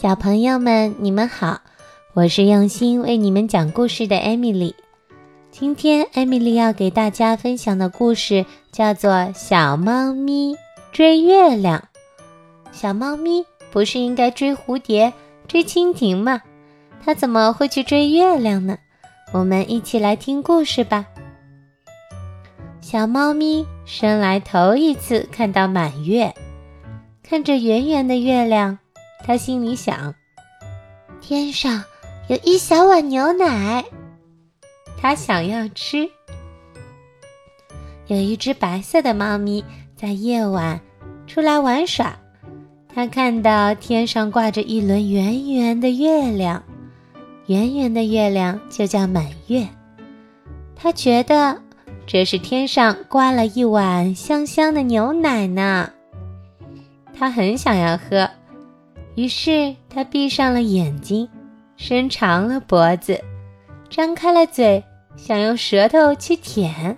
小朋友们，你们好，我是用心为你们讲故事的艾米丽。今天，艾米丽要给大家分享的故事叫做《小猫咪追月亮》。小猫咪不是应该追蝴蝶、追蜻蜓吗？它怎么会去追月亮呢？我们一起来听故事吧。小猫咪生来头一次看到满月，看着圆圆的月亮，它心里想：天上有一小碗牛奶，他想要吃。有一只白色的猫咪在夜晚出来玩耍，它看到天上挂着一轮圆圆的月亮，圆圆的月亮就叫满月。它觉得。这是天上挂了一碗香香的牛奶呢，它很想要喝，于是他闭上了眼睛，伸长了脖子，张开了嘴，想用舌头去舔。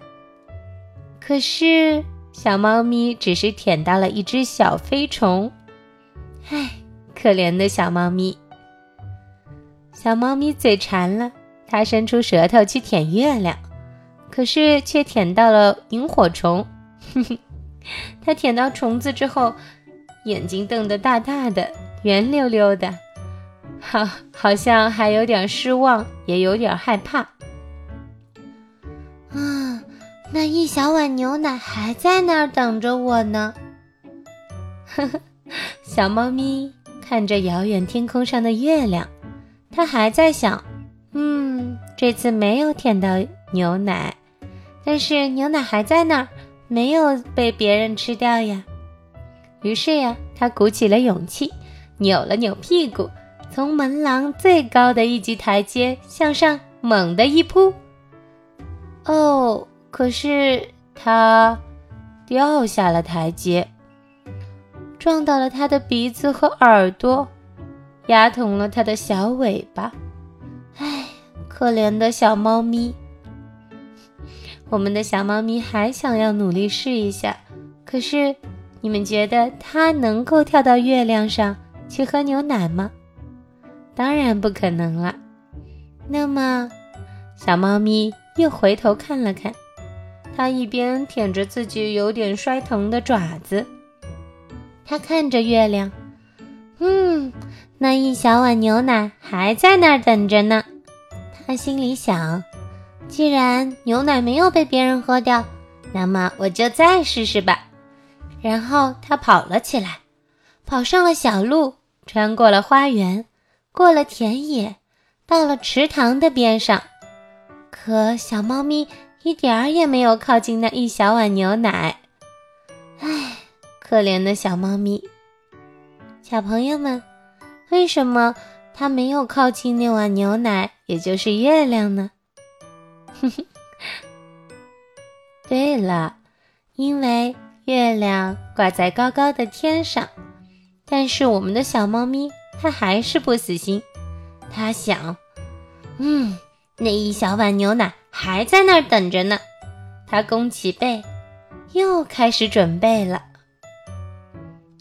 可是小猫咪只是舔到了一只小飞虫，唉，可怜的小猫咪。小猫咪嘴馋了，它伸出舌头去舔月亮。可是却舔到了萤火虫，哼哼，它舔到虫子之后，眼睛瞪得大大的，圆溜溜的，好，好像还有点失望，也有点害怕。啊，那一小碗牛奶还在那儿等着我呢。呵呵，小猫咪看着遥远天空上的月亮，它还在想：嗯，这次没有舔到牛奶。但是牛奶还在那儿，没有被别人吃掉呀。于是呀，它鼓起了勇气，扭了扭屁股，从门廊最高的一级台阶向上猛地一扑。哦，可是他掉下了台阶，撞到了他的鼻子和耳朵，压痛了他的小尾巴。唉，可怜的小猫咪。我们的小猫咪还想要努力试一下，可是你们觉得它能够跳到月亮上去喝牛奶吗？当然不可能了。那么，小猫咪又回头看了看，它一边舔着自己有点摔疼的爪子，它看着月亮，嗯，那一小碗牛奶还在那儿等着呢。它心里想。既然牛奶没有被别人喝掉，那么我就再试试吧。然后他跑了起来，跑上了小路，穿过了花园，过了田野，到了池塘的边上。可小猫咪一点儿也没有靠近那一小碗牛奶。唉，可怜的小猫咪。小朋友们，为什么它没有靠近那碗牛奶，也就是月亮呢？哼哼，对了，因为月亮挂在高高的天上，但是我们的小猫咪它还是不死心。它想，嗯，那一小碗牛奶还在那儿等着呢。它弓起背，又开始准备了。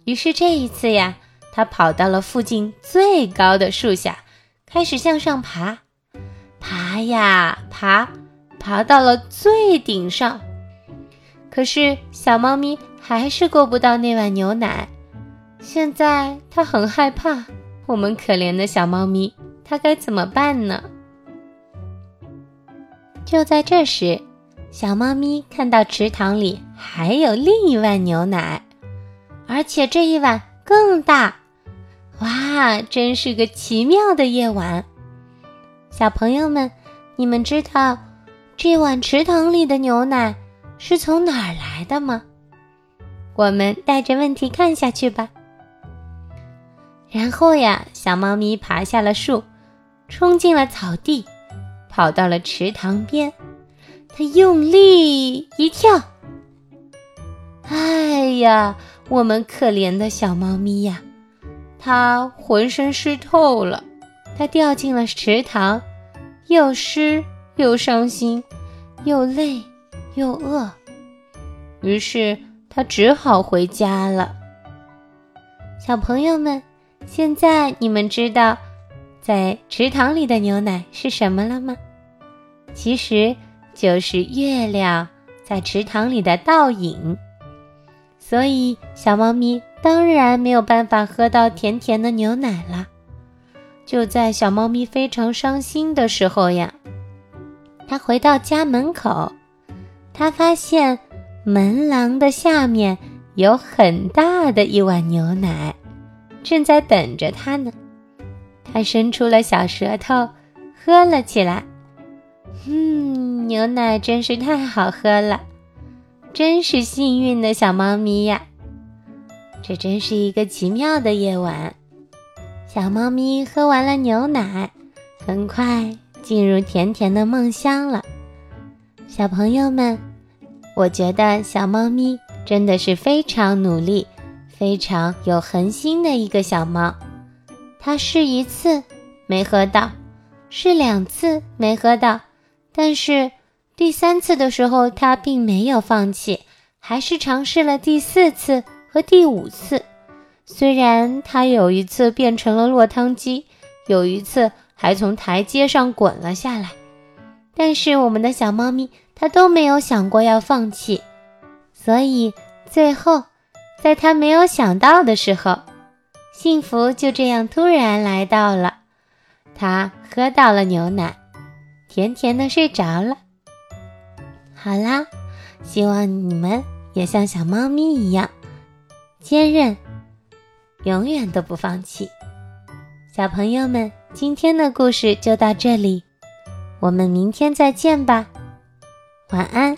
于是这一次呀，它跑到了附近最高的树下，开始向上爬，爬呀爬。爬到了最顶上，可是小猫咪还是够不到那碗牛奶。现在它很害怕，我们可怜的小猫咪，它该怎么办呢？就在这时，小猫咪看到池塘里还有另一碗牛奶，而且这一碗更大。哇，真是个奇妙的夜晚！小朋友们，你们知道？这碗池塘里的牛奶是从哪儿来的吗？我们带着问题看下去吧。然后呀，小猫咪爬下了树，冲进了草地，跑到了池塘边。它用力一跳，哎呀，我们可怜的小猫咪呀，它浑身湿透了，它掉进了池塘，又湿。又伤心，又累，又饿，于是它只好回家了。小朋友们，现在你们知道，在池塘里的牛奶是什么了吗？其实就是月亮在池塘里的倒影。所以，小猫咪当然没有办法喝到甜甜的牛奶了。就在小猫咪非常伤心的时候呀，它回到家门口，它发现门廊的下面有很大的一碗牛奶，正在等着它呢。它伸出了小舌头，喝了起来。嗯，牛奶真是太好喝了。真是幸运的小猫咪呀！这真是一个奇妙的夜晚。小猫咪喝完了牛奶，很快进入甜甜的梦乡了。小朋友们，我觉得小猫咪真的是非常努力、非常有恒心的一个小猫。它试一次没喝到，试两次没喝到，但是。第三次的时候，它并没有放弃，还是尝试了第四次和第五次。虽然它有一次变成了落汤鸡，有一次还从台阶上滚了下来，但是我们的小猫咪它都没有想过要放弃。所以最后，在他没有想到的时候，幸福就这样突然来到了。他喝到了牛奶，甜甜的睡着了。好啦，希望你们也像小猫咪一样坚韧，永远都不放弃。小朋友们，今天的故事就到这里，我们明天再见吧，晚安。